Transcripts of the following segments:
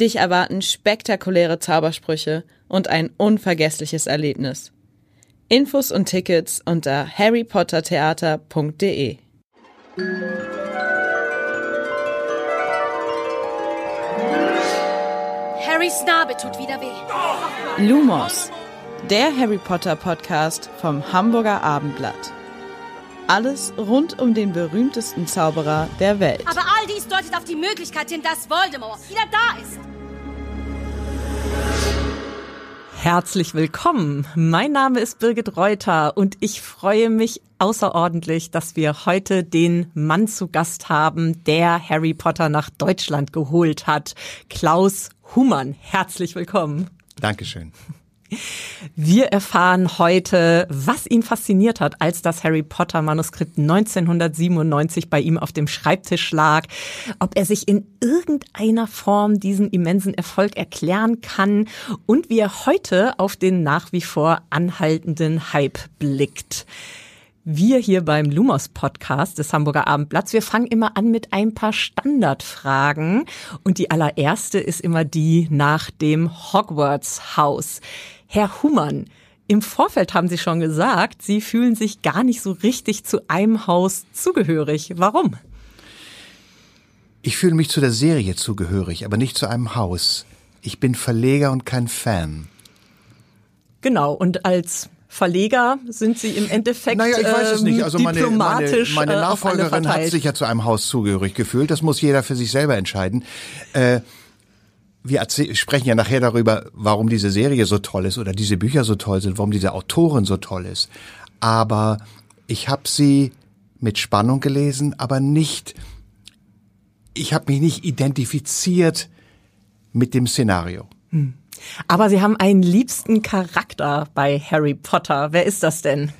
Dich erwarten spektakuläre Zaubersprüche und ein unvergessliches Erlebnis. Infos und Tickets unter harrypottertheater.de. Harrys Narbe tut wieder weh. Lumos, der Harry Potter Podcast vom Hamburger Abendblatt. Alles rund um den berühmtesten Zauberer der Welt. Aber all dies deutet auf die Möglichkeit hin, dass Voldemort wieder da ist. Herzlich willkommen. Mein Name ist Birgit Reuter und ich freue mich außerordentlich, dass wir heute den Mann zu Gast haben, der Harry Potter nach Deutschland geholt hat. Klaus Humann. Herzlich willkommen. Dankeschön. Wir erfahren heute, was ihn fasziniert hat, als das Harry Potter Manuskript 1997 bei ihm auf dem Schreibtisch lag, ob er sich in irgendeiner Form diesen immensen Erfolg erklären kann und wie er heute auf den nach wie vor anhaltenden Hype blickt. Wir hier beim Lumos Podcast des Hamburger Abendblatts, wir fangen immer an mit ein paar Standardfragen und die allererste ist immer die nach dem Hogwarts Haus. Herr Humann, im Vorfeld haben Sie schon gesagt, Sie fühlen sich gar nicht so richtig zu einem Haus zugehörig. Warum? Ich fühle mich zu der Serie zugehörig, aber nicht zu einem Haus. Ich bin Verleger und kein Fan. Genau, und als Verleger sind Sie im Endeffekt naja, ich weiß es nicht. Also meine, meine, meine äh, Nachfolgerin hat sich ja zu einem Haus zugehörig gefühlt. Das muss jeder für sich selber entscheiden. Äh, wir sprechen ja nachher darüber, warum diese Serie so toll ist oder diese Bücher so toll sind, warum diese Autorin so toll ist. Aber ich habe sie mit Spannung gelesen, aber nicht, ich habe mich nicht identifiziert mit dem Szenario. Hm. Aber Sie haben einen liebsten Charakter bei Harry Potter. Wer ist das denn?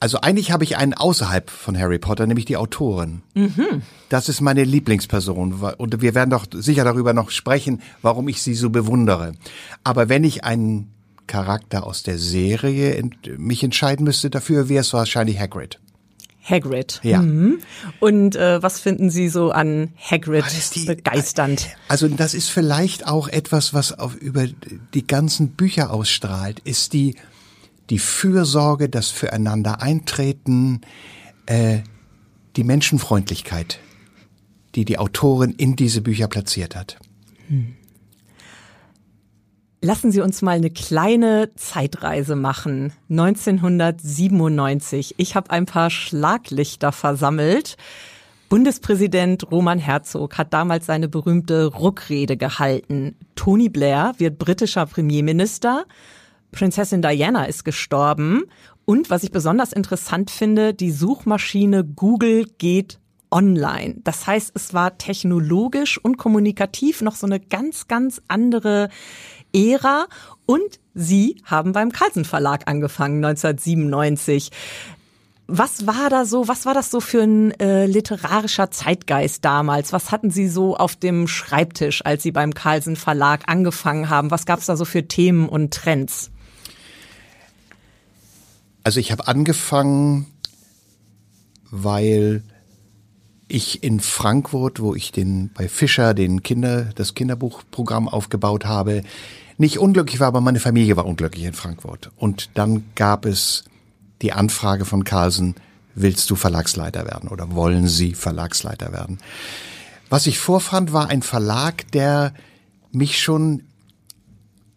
Also eigentlich habe ich einen außerhalb von Harry Potter, nämlich die Autorin. Mhm. Das ist meine Lieblingsperson und wir werden doch sicher darüber noch sprechen, warum ich sie so bewundere. Aber wenn ich einen Charakter aus der Serie mich entscheiden müsste dafür, wäre es wahrscheinlich Hagrid. Hagrid. Ja. Mhm. Und äh, was finden Sie so an Hagrid die, begeisternd? Also das ist vielleicht auch etwas, was auf, über die ganzen Bücher ausstrahlt, ist die die Fürsorge, das Füreinander eintreten, äh, die Menschenfreundlichkeit, die die Autorin in diese Bücher platziert hat. Hm. Lassen Sie uns mal eine kleine Zeitreise machen. 1997. Ich habe ein paar Schlaglichter versammelt. Bundespräsident Roman Herzog hat damals seine berühmte Ruckrede gehalten. Tony Blair wird britischer Premierminister Prinzessin Diana ist gestorben. Und was ich besonders interessant finde, die Suchmaschine Google geht online. Das heißt, es war technologisch und kommunikativ noch so eine ganz, ganz andere Ära. Und Sie haben beim Carlsen Verlag angefangen, 1997. Was war da so, was war das so für ein äh, literarischer Zeitgeist damals? Was hatten Sie so auf dem Schreibtisch, als Sie beim Carlsen Verlag angefangen haben? Was gab es da so für Themen und Trends? Also ich habe angefangen, weil ich in Frankfurt, wo ich den bei Fischer den Kinder das Kinderbuchprogramm aufgebaut habe, nicht unglücklich war, aber meine Familie war unglücklich in Frankfurt. Und dann gab es die Anfrage von Carlsen, willst du Verlagsleiter werden oder wollen Sie Verlagsleiter werden? Was ich vorfand, war ein Verlag, der mich schon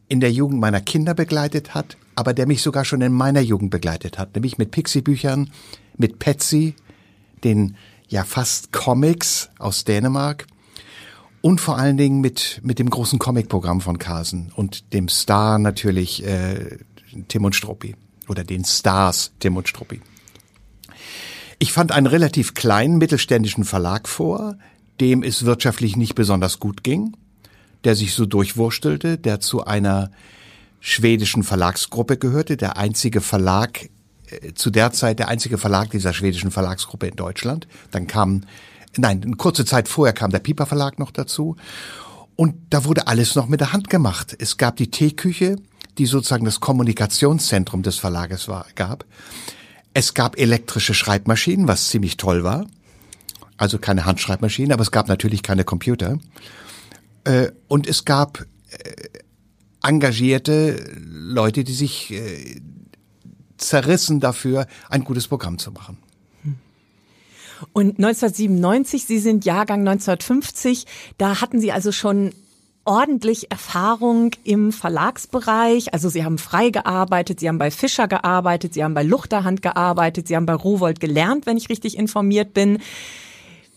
in der Jugend meiner Kinder begleitet hat, aber der mich sogar schon in meiner Jugend begleitet hat, nämlich mit Pixie-Büchern, mit Petsy, den ja fast Comics aus Dänemark und vor allen Dingen mit, mit dem großen Comic-Programm von Carsen und dem Star natürlich äh, Tim und Struppi oder den Stars Tim und Struppi. Ich fand einen relativ kleinen mittelständischen Verlag vor, dem es wirtschaftlich nicht besonders gut ging. der sich so durchwurstelte, der zu einer schwedischen Verlagsgruppe gehörte, der einzige Verlag, äh, zu der Zeit der einzige Verlag dieser schwedischen Verlagsgruppe in Deutschland. Dann kam, nein, eine kurze Zeit vorher kam der Piper Verlag noch dazu. Und da wurde alles noch mit der Hand gemacht. Es gab die Teeküche, die sozusagen das Kommunikationszentrum des Verlages war, gab. Es gab elektrische Schreibmaschinen, was ziemlich toll war. Also keine Handschreibmaschinen, aber es gab natürlich keine Computer. Äh, und es gab äh, engagierte Leute, die sich äh, zerrissen dafür, ein gutes Programm zu machen. Und 1997, Sie sind Jahrgang 1950, da hatten Sie also schon ordentlich Erfahrung im Verlagsbereich. Also Sie haben frei gearbeitet, Sie haben bei Fischer gearbeitet, Sie haben bei Luchterhand gearbeitet, Sie haben bei Rowold gelernt, wenn ich richtig informiert bin.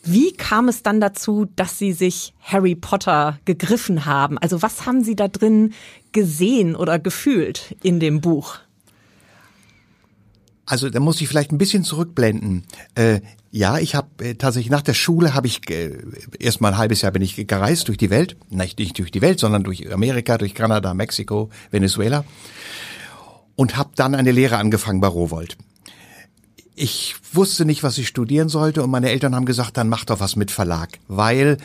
Wie kam es dann dazu, dass Sie sich Harry Potter gegriffen haben? Also was haben Sie da drin gesehen oder gefühlt in dem Buch? Also da muss ich vielleicht ein bisschen zurückblenden. Äh, ja, ich habe äh, tatsächlich nach der Schule habe ich äh, erst mal ein halbes Jahr bin ich gereist durch die Welt, nicht, nicht durch die Welt, sondern durch Amerika, durch Kanada, Mexiko, Venezuela und habe dann eine Lehre angefangen bei Rowold ich wusste nicht, was ich studieren sollte und meine Eltern haben gesagt, dann mach doch was mit Verlag, weil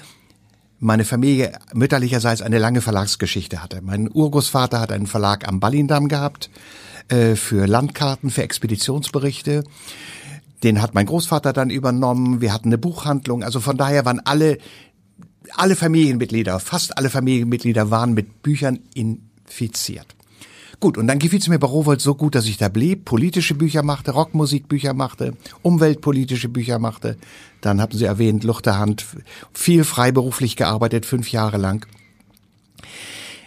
meine Familie mütterlicherseits eine lange Verlagsgeschichte hatte. Mein Urgroßvater hat einen Verlag am Ballindamm gehabt äh, für Landkarten, für Expeditionsberichte. Den hat mein Großvater dann übernommen. Wir hatten eine Buchhandlung. Also von daher waren alle, alle Familienmitglieder, fast alle Familienmitglieder waren mit Büchern infiziert. Gut, und dann gefiel es mir bei Rowold so gut, dass ich da blieb, politische Bücher machte, Rockmusikbücher machte, umweltpolitische Bücher machte. Dann hatten Sie erwähnt, Luchterhand, viel freiberuflich gearbeitet, fünf Jahre lang.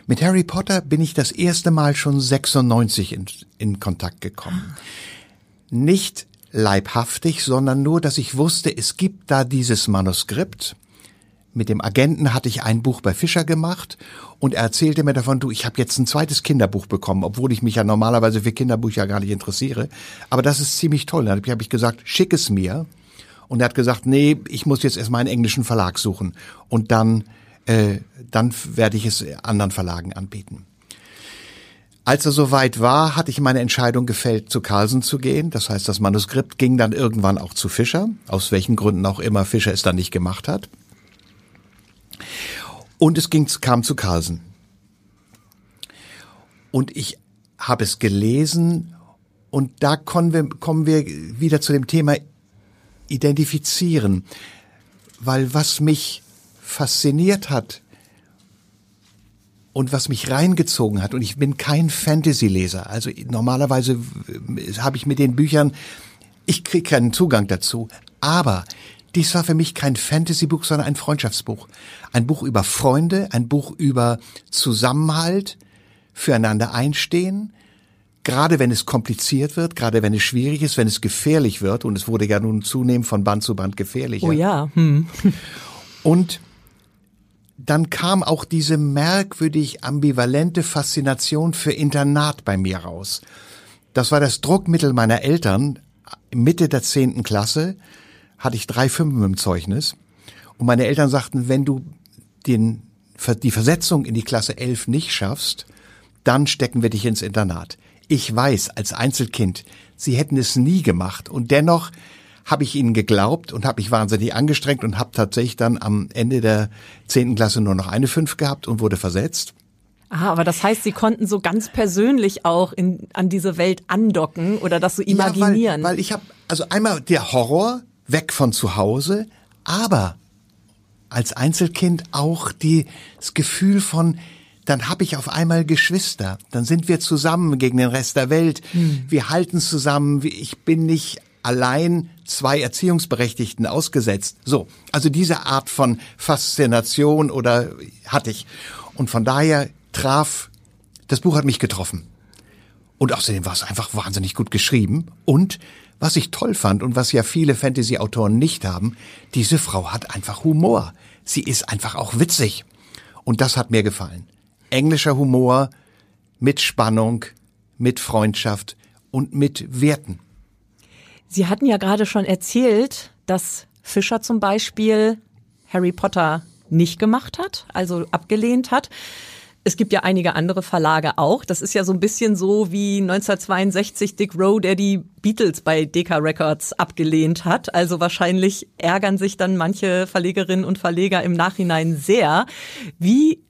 Mit Harry Potter bin ich das erste Mal schon 96 in, in Kontakt gekommen. Nicht leibhaftig, sondern nur, dass ich wusste, es gibt da dieses Manuskript mit dem Agenten hatte ich ein Buch bei Fischer gemacht und er erzählte mir davon, du, ich habe jetzt ein zweites Kinderbuch bekommen, obwohl ich mich ja normalerweise für Kinderbücher gar nicht interessiere. Aber das ist ziemlich toll. Dann habe ich gesagt, schick es mir. Und er hat gesagt, nee, ich muss jetzt erstmal einen englischen Verlag suchen. Und dann, äh, dann werde ich es anderen Verlagen anbieten. Als er soweit war, hatte ich meine Entscheidung gefällt, zu Carlsen zu gehen. Das heißt, das Manuskript ging dann irgendwann auch zu Fischer, aus welchen Gründen auch immer Fischer es dann nicht gemacht hat. Und es ging, kam zu Carlsen. Und ich habe es gelesen und da kommen wir, kommen wir wieder zu dem Thema identifizieren. Weil was mich fasziniert hat und was mich reingezogen hat, und ich bin kein Fantasy-Leser, also normalerweise habe ich mit den Büchern, ich kriege keinen Zugang dazu, aber dies war für mich kein Fantasy-Buch, sondern ein Freundschaftsbuch. Ein Buch über Freunde, ein Buch über Zusammenhalt, füreinander einstehen, gerade wenn es kompliziert wird, gerade wenn es schwierig ist, wenn es gefährlich wird, und es wurde ja nun zunehmend von Band zu Band gefährlicher. Oh ja. Hm. Und dann kam auch diese merkwürdig ambivalente Faszination für Internat bei mir raus. Das war das Druckmittel meiner Eltern Mitte der zehnten Klasse hatte ich drei Fünfen im Zeugnis. Und meine Eltern sagten, wenn du den, die Versetzung in die Klasse 11 nicht schaffst, dann stecken wir dich ins Internat. Ich weiß als Einzelkind, sie hätten es nie gemacht und dennoch habe ich ihnen geglaubt und habe mich wahnsinnig angestrengt und habe tatsächlich dann am Ende der zehnten Klasse nur noch eine Fünf gehabt und wurde versetzt. Ah, aber das heißt, Sie konnten so ganz persönlich auch in, an diese Welt andocken oder das so imaginieren. Ja, weil, weil ich habe also einmal der Horror, weg von zu Hause, aber als Einzelkind auch die, das Gefühl von, dann habe ich auf einmal Geschwister, dann sind wir zusammen gegen den Rest der Welt, hm. wir halten zusammen, ich bin nicht allein zwei Erziehungsberechtigten ausgesetzt. So, also diese Art von Faszination oder hatte ich. Und von daher traf, das Buch hat mich getroffen. Und außerdem war es einfach wahnsinnig gut geschrieben und was ich toll fand und was ja viele Fantasy-Autoren nicht haben, diese Frau hat einfach Humor. Sie ist einfach auch witzig. Und das hat mir gefallen. Englischer Humor mit Spannung, mit Freundschaft und mit Werten. Sie hatten ja gerade schon erzählt, dass Fischer zum Beispiel Harry Potter nicht gemacht hat, also abgelehnt hat. Es gibt ja einige andere Verlage auch. Das ist ja so ein bisschen so wie 1962 Dick Rowe, der die Beatles bei Decca Records abgelehnt hat. Also wahrscheinlich ärgern sich dann manche Verlegerinnen und Verleger im Nachhinein sehr. Wie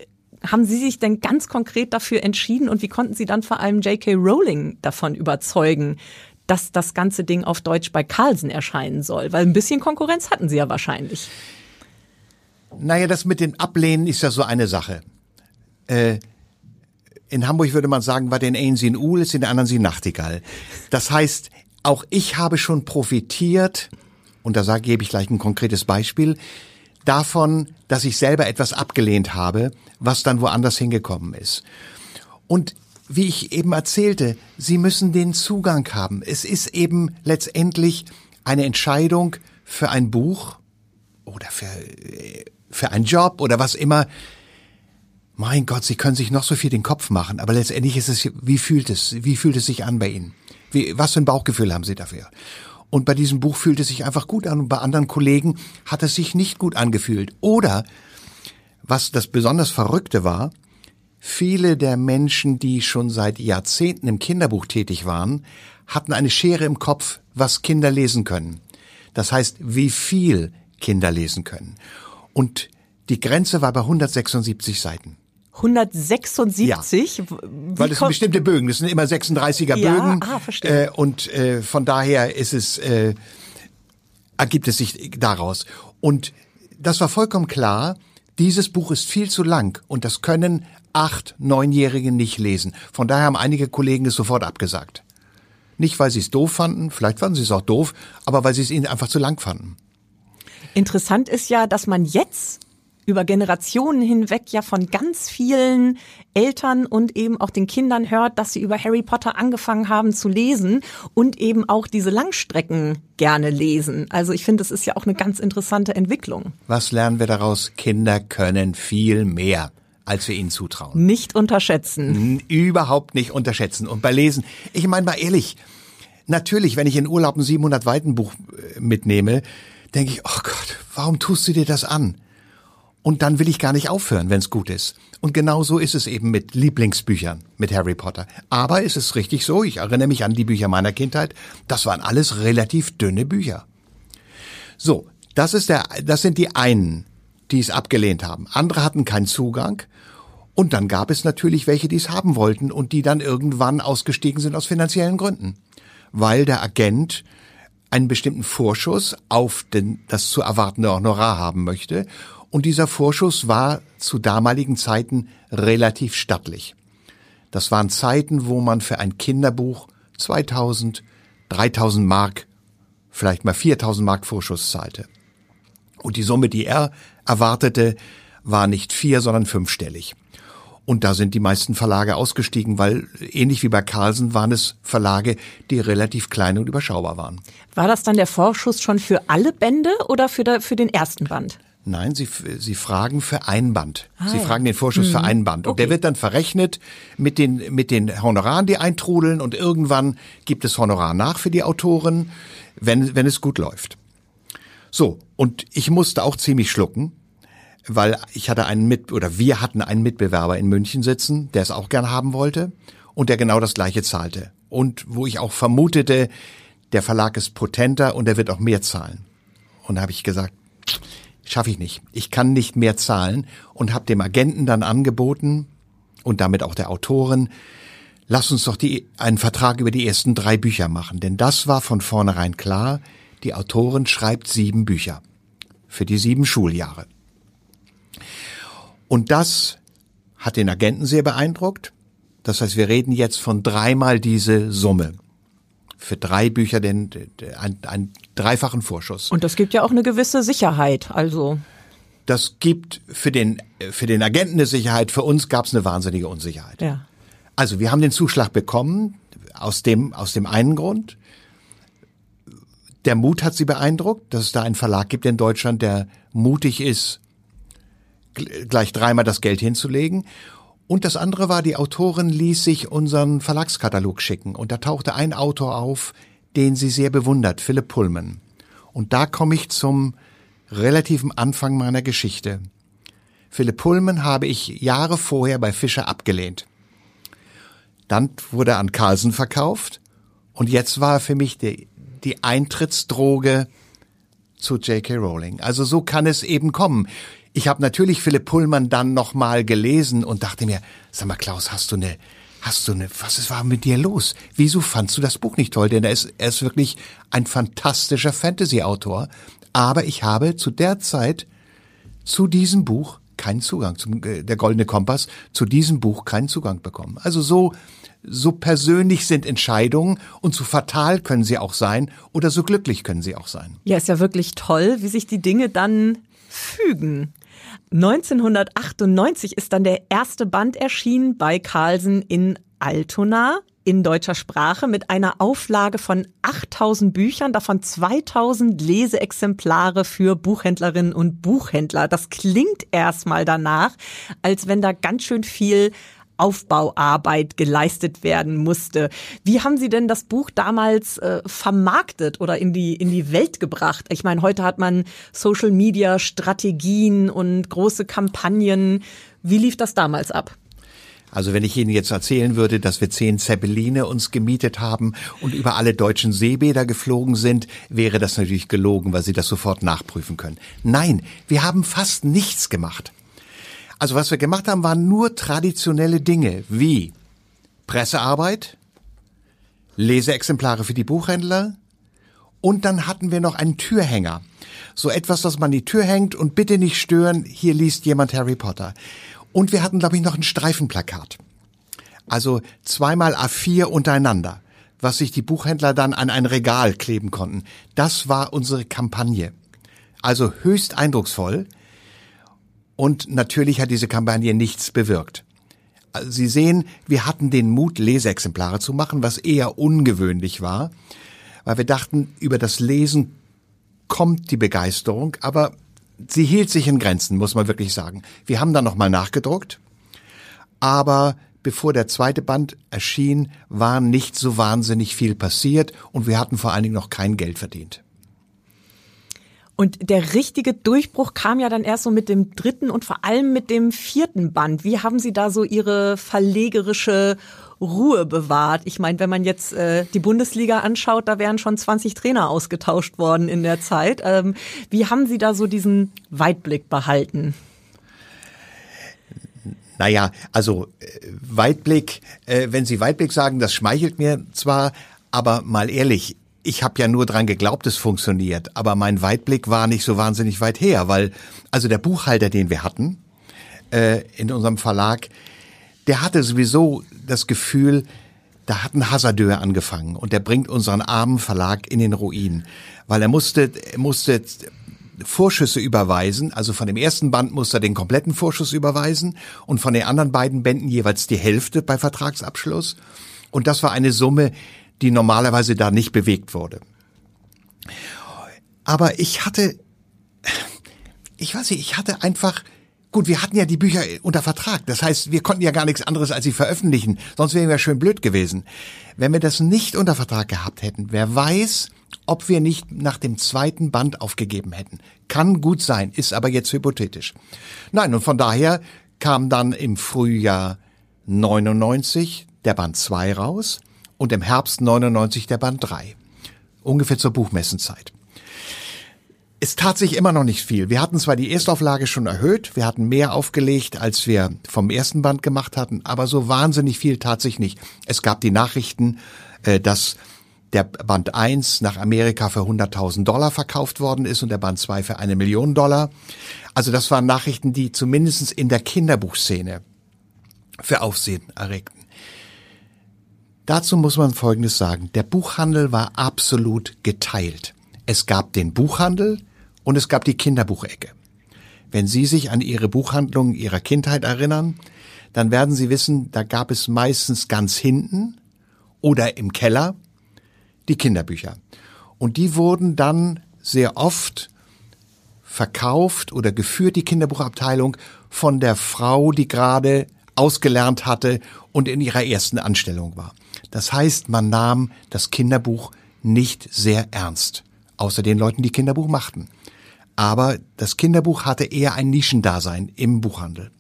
haben Sie sich denn ganz konkret dafür entschieden und wie konnten Sie dann vor allem J.K. Rowling davon überzeugen, dass das ganze Ding auf Deutsch bei Carlsen erscheinen soll? Weil ein bisschen Konkurrenz hatten Sie ja wahrscheinlich. Naja, das mit dem Ablehnen ist ja so eine Sache. Äh, in Hamburg würde man sagen, bei den einen sie ist in den anderen sie Nachtigall. Das heißt, auch ich habe schon profitiert, und da sage, gebe ich gleich ein konkretes Beispiel, davon, dass ich selber etwas abgelehnt habe, was dann woanders hingekommen ist. Und wie ich eben erzählte, Sie müssen den Zugang haben. Es ist eben letztendlich eine Entscheidung für ein Buch oder für, für einen Job oder was immer, mein Gott, Sie können sich noch so viel den Kopf machen, aber letztendlich ist es, wie fühlt es, wie fühlt es sich an bei Ihnen? Wie, was für ein Bauchgefühl haben Sie dafür? Und bei diesem Buch fühlt es sich einfach gut an und bei anderen Kollegen hat es sich nicht gut angefühlt. Oder, was das besonders Verrückte war, viele der Menschen, die schon seit Jahrzehnten im Kinderbuch tätig waren, hatten eine Schere im Kopf, was Kinder lesen können. Das heißt, wie viel Kinder lesen können. Und die Grenze war bei 176 Seiten. 176? Ja. Weil es sind bestimmte Bögen, das sind immer 36er ja, Bögen. Ah, verstehe. Äh, und äh, von daher ist es, äh, ergibt es sich daraus. Und das war vollkommen klar, dieses Buch ist viel zu lang und das können acht, neunjährige nicht lesen. Von daher haben einige Kollegen es sofort abgesagt. Nicht, weil sie es doof fanden, vielleicht fanden sie es auch doof, aber weil sie es ihnen einfach zu lang fanden. Interessant ist ja, dass man jetzt über Generationen hinweg ja von ganz vielen Eltern und eben auch den Kindern hört, dass sie über Harry Potter angefangen haben zu lesen und eben auch diese Langstrecken gerne lesen. Also ich finde, das ist ja auch eine ganz interessante Entwicklung. Was lernen wir daraus? Kinder können viel mehr als wir ihnen zutrauen. Nicht unterschätzen. Überhaupt nicht unterschätzen. Und bei Lesen, ich meine mal ehrlich, natürlich, wenn ich in Urlaub ein 700 Weiten Buch äh, mitnehme, denke ich, oh Gott, warum tust du dir das an? Und dann will ich gar nicht aufhören, wenn es gut ist. Und genau so ist es eben mit Lieblingsbüchern, mit Harry Potter. Aber ist es richtig so, ich erinnere mich an die Bücher meiner Kindheit, das waren alles relativ dünne Bücher. So, das ist der, das sind die einen, die es abgelehnt haben. Andere hatten keinen Zugang. Und dann gab es natürlich welche, die es haben wollten und die dann irgendwann ausgestiegen sind aus finanziellen Gründen. Weil der Agent einen bestimmten Vorschuss auf den, das zu erwartende Honorar haben möchte und dieser Vorschuss war zu damaligen Zeiten relativ stattlich. Das waren Zeiten, wo man für ein Kinderbuch 2000, 3000 Mark, vielleicht mal 4000 Mark Vorschuss zahlte. Und die Summe, die er erwartete, war nicht vier, sondern fünfstellig. Und da sind die meisten Verlage ausgestiegen, weil ähnlich wie bei Carlsen waren es Verlage, die relativ klein und überschaubar waren. War das dann der Vorschuss schon für alle Bände oder für, der, für den ersten Band? Nein, Sie, Sie fragen für ein Band. Ah, Sie ja. fragen den Vorschuss mhm. für ein Band. Und okay. der wird dann verrechnet mit den, mit den Honoraren, die eintrudeln. Und irgendwann gibt es Honorar nach für die Autoren, wenn, wenn es gut läuft. So. Und ich musste auch ziemlich schlucken, weil ich hatte einen Mit, oder wir hatten einen Mitbewerber in München sitzen, der es auch gern haben wollte und der genau das gleiche zahlte. Und wo ich auch vermutete, der Verlag ist potenter und er wird auch mehr zahlen. Und da habe ich gesagt, schaffe ich nicht. Ich kann nicht mehr zahlen und habe dem Agenten dann angeboten und damit auch der Autorin, lass uns doch die, einen Vertrag über die ersten drei Bücher machen. Denn das war von vornherein klar, die Autorin schreibt sieben Bücher für die sieben Schuljahre. Und das hat den Agenten sehr beeindruckt. Das heißt, wir reden jetzt von dreimal diese Summe für drei Bücher den, den einen, einen dreifachen Vorschuss. Und das gibt ja auch eine gewisse Sicherheit, also. Das gibt für den, für den Agenten eine Sicherheit, für uns gab es eine wahnsinnige Unsicherheit. Ja. Also wir haben den Zuschlag bekommen, aus dem, aus dem einen Grund. Der Mut hat sie beeindruckt, dass es da einen Verlag gibt in Deutschland, der mutig ist, gleich dreimal das Geld hinzulegen. Und das andere war, die Autorin ließ sich unseren Verlagskatalog schicken und da tauchte ein Autor auf, den sie sehr bewundert, Philipp Pullman. Und da komme ich zum relativen Anfang meiner Geschichte. Philipp Pullman habe ich Jahre vorher bei Fischer abgelehnt. Dann wurde er an Carlsen verkauft und jetzt war er für mich die, die Eintrittsdroge zu J.K. Rowling. Also so kann es eben kommen. Ich habe natürlich Philipp Pullman dann nochmal gelesen und dachte mir, sag mal Klaus, hast du eine, hast du eine, was ist, war mit dir los? Wieso fandst du das Buch nicht toll? Denn er ist, er ist wirklich ein fantastischer Fantasy-Autor. Aber ich habe zu der Zeit zu diesem Buch keinen Zugang, zum, äh, der Goldene Kompass, zu diesem Buch keinen Zugang bekommen. Also so, so persönlich sind Entscheidungen und so fatal können sie auch sein oder so glücklich können sie auch sein. Ja, ist ja wirklich toll, wie sich die Dinge dann fügen. 1998 ist dann der erste Band erschienen bei Carlsen in Altona in deutscher Sprache mit einer Auflage von 8000 Büchern, davon 2000 Leseexemplare für Buchhändlerinnen und Buchhändler. Das klingt erstmal danach, als wenn da ganz schön viel Aufbauarbeit geleistet werden musste. Wie haben Sie denn das Buch damals äh, vermarktet oder in die, in die Welt gebracht? Ich meine, heute hat man Social Media Strategien und große Kampagnen. Wie lief das damals ab? Also wenn ich Ihnen jetzt erzählen würde, dass wir zehn Zeppeline uns gemietet haben und über alle deutschen Seebäder geflogen sind, wäre das natürlich gelogen, weil Sie das sofort nachprüfen können. Nein, wir haben fast nichts gemacht. Also was wir gemacht haben, waren nur traditionelle Dinge wie Pressearbeit, Leseexemplare für die Buchhändler und dann hatten wir noch einen Türhänger. So etwas, das man die Tür hängt und bitte nicht stören, hier liest jemand Harry Potter. Und wir hatten, glaube ich, noch ein Streifenplakat. Also zweimal A4 untereinander, was sich die Buchhändler dann an ein Regal kleben konnten. Das war unsere Kampagne. Also höchst eindrucksvoll. Und natürlich hat diese Kampagne nichts bewirkt. Also Sie sehen, wir hatten den Mut, Leseexemplare zu machen, was eher ungewöhnlich war, weil wir dachten, über das Lesen kommt die Begeisterung, aber sie hielt sich in Grenzen, muss man wirklich sagen. Wir haben dann nochmal nachgedruckt, aber bevor der zweite Band erschien, war nicht so wahnsinnig viel passiert und wir hatten vor allen Dingen noch kein Geld verdient. Und der richtige Durchbruch kam ja dann erst so mit dem dritten und vor allem mit dem vierten Band. Wie haben Sie da so Ihre verlegerische Ruhe bewahrt? Ich meine, wenn man jetzt äh, die Bundesliga anschaut, da wären schon 20 Trainer ausgetauscht worden in der Zeit. Ähm, wie haben Sie da so diesen Weitblick behalten? Naja, also äh, Weitblick, äh, wenn Sie Weitblick sagen, das schmeichelt mir zwar, aber mal ehrlich, ich habe ja nur dran geglaubt, es funktioniert, aber mein Weitblick war nicht so wahnsinnig weit her, weil also der Buchhalter, den wir hatten äh, in unserem Verlag, der hatte sowieso das Gefühl, da hat ein Hasardeur angefangen und der bringt unseren armen Verlag in den Ruin, weil er musste, er musste Vorschüsse überweisen, also von dem ersten Band musste er den kompletten Vorschuss überweisen und von den anderen beiden Bänden jeweils die Hälfte bei Vertragsabschluss. Und das war eine Summe, die normalerweise da nicht bewegt wurde. Aber ich hatte, ich weiß nicht, ich hatte einfach, gut, wir hatten ja die Bücher unter Vertrag. Das heißt, wir konnten ja gar nichts anderes als sie veröffentlichen. Sonst wären wir schön blöd gewesen. Wenn wir das nicht unter Vertrag gehabt hätten, wer weiß, ob wir nicht nach dem zweiten Band aufgegeben hätten. Kann gut sein, ist aber jetzt hypothetisch. Nein, und von daher kam dann im Frühjahr 99 der Band 2 raus und im Herbst 99 der Band 3. Ungefähr zur Buchmessenzeit. Es tat sich immer noch nicht viel. Wir hatten zwar die Erstauflage schon erhöht, wir hatten mehr aufgelegt, als wir vom ersten Band gemacht hatten, aber so wahnsinnig viel tat sich nicht. Es gab die Nachrichten, äh, dass der Band 1 nach Amerika für 100.000 Dollar verkauft worden ist und der Band 2 für eine Million Dollar. Also das waren Nachrichten, die zumindest in der Kinderbuchszene für Aufsehen erregten. Dazu muss man Folgendes sagen. Der Buchhandel war absolut geteilt. Es gab den Buchhandel und es gab die Kinderbuchecke. Wenn Sie sich an Ihre Buchhandlung Ihrer Kindheit erinnern, dann werden Sie wissen, da gab es meistens ganz hinten oder im Keller die Kinderbücher. Und die wurden dann sehr oft verkauft oder geführt, die Kinderbuchabteilung, von der Frau, die gerade ausgelernt hatte und in ihrer ersten Anstellung war. Das heißt, man nahm das Kinderbuch nicht sehr ernst, außer den Leuten, die Kinderbuch machten. Aber das Kinderbuch hatte eher ein Nischendasein im Buchhandel.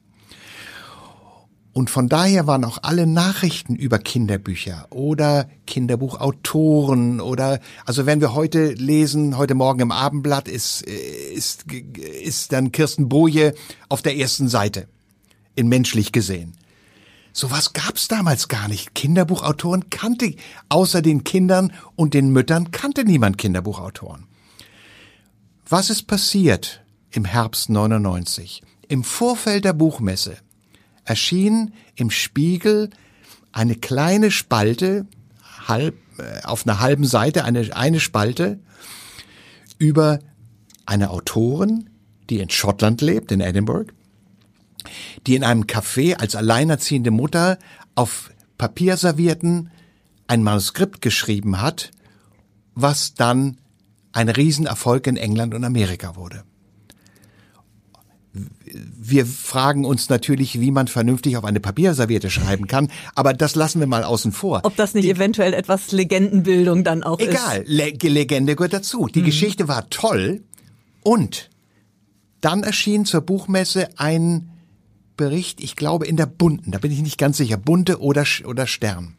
Und von daher waren auch alle Nachrichten über Kinderbücher oder Kinderbuchautoren oder, also wenn wir heute lesen, heute Morgen im Abendblatt ist, ist, ist dann Kirsten Boje auf der ersten Seite. In menschlich gesehen. Sowas gab's damals gar nicht. Kinderbuchautoren kannte, außer den Kindern und den Müttern kannte niemand Kinderbuchautoren. Was ist passiert im Herbst 99? Im Vorfeld der Buchmesse erschien im Spiegel eine kleine Spalte, halb, äh, auf einer halben Seite eine, eine Spalte über eine Autorin, die in Schottland lebt, in Edinburgh, die in einem Café als alleinerziehende Mutter auf Papierservierten ein Manuskript geschrieben hat, was dann ein Riesenerfolg in England und Amerika wurde. Wir fragen uns natürlich, wie man vernünftig auf eine Papierserviette schreiben kann, aber das lassen wir mal außen vor. Ob das nicht Die, eventuell etwas Legendenbildung dann auch egal, ist? Egal, Le Legende gehört dazu. Die mhm. Geschichte war toll und dann erschien zur Buchmesse ein Bericht, ich glaube in der Bunten, da bin ich nicht ganz sicher, Bunte oder, oder Stern.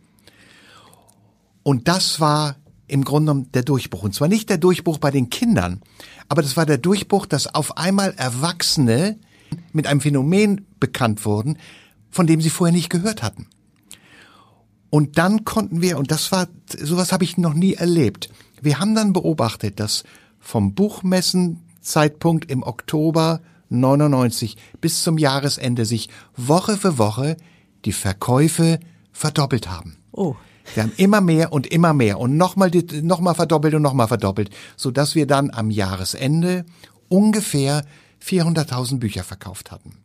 Und das war im Grunde genommen der Durchbruch. Und zwar nicht der Durchbruch bei den Kindern, aber das war der Durchbruch, dass auf einmal Erwachsene mit einem Phänomen bekannt wurden, von dem sie vorher nicht gehört hatten. Und dann konnten wir, und das war, sowas habe ich noch nie erlebt, wir haben dann beobachtet, dass vom Buchmessenzeitpunkt im Oktober 99 bis zum Jahresende sich Woche für Woche die Verkäufe verdoppelt haben. Oh. Wir haben immer mehr und immer mehr und nochmal noch mal verdoppelt und nochmal verdoppelt, so dass wir dann am Jahresende ungefähr 400.000 Bücher verkauft hatten.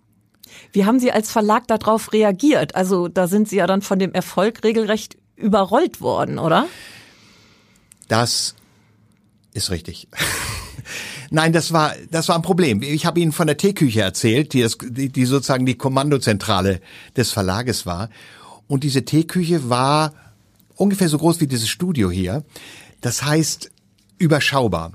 Wie haben Sie als Verlag darauf reagiert? Also da sind Sie ja dann von dem Erfolg regelrecht überrollt worden, oder? Das ist richtig. Nein, das war das war ein Problem. Ich habe Ihnen von der Teeküche erzählt, die, das, die, die sozusagen die Kommandozentrale des Verlages war. Und diese Teeküche war ungefähr so groß wie dieses Studio hier. Das heißt überschaubar.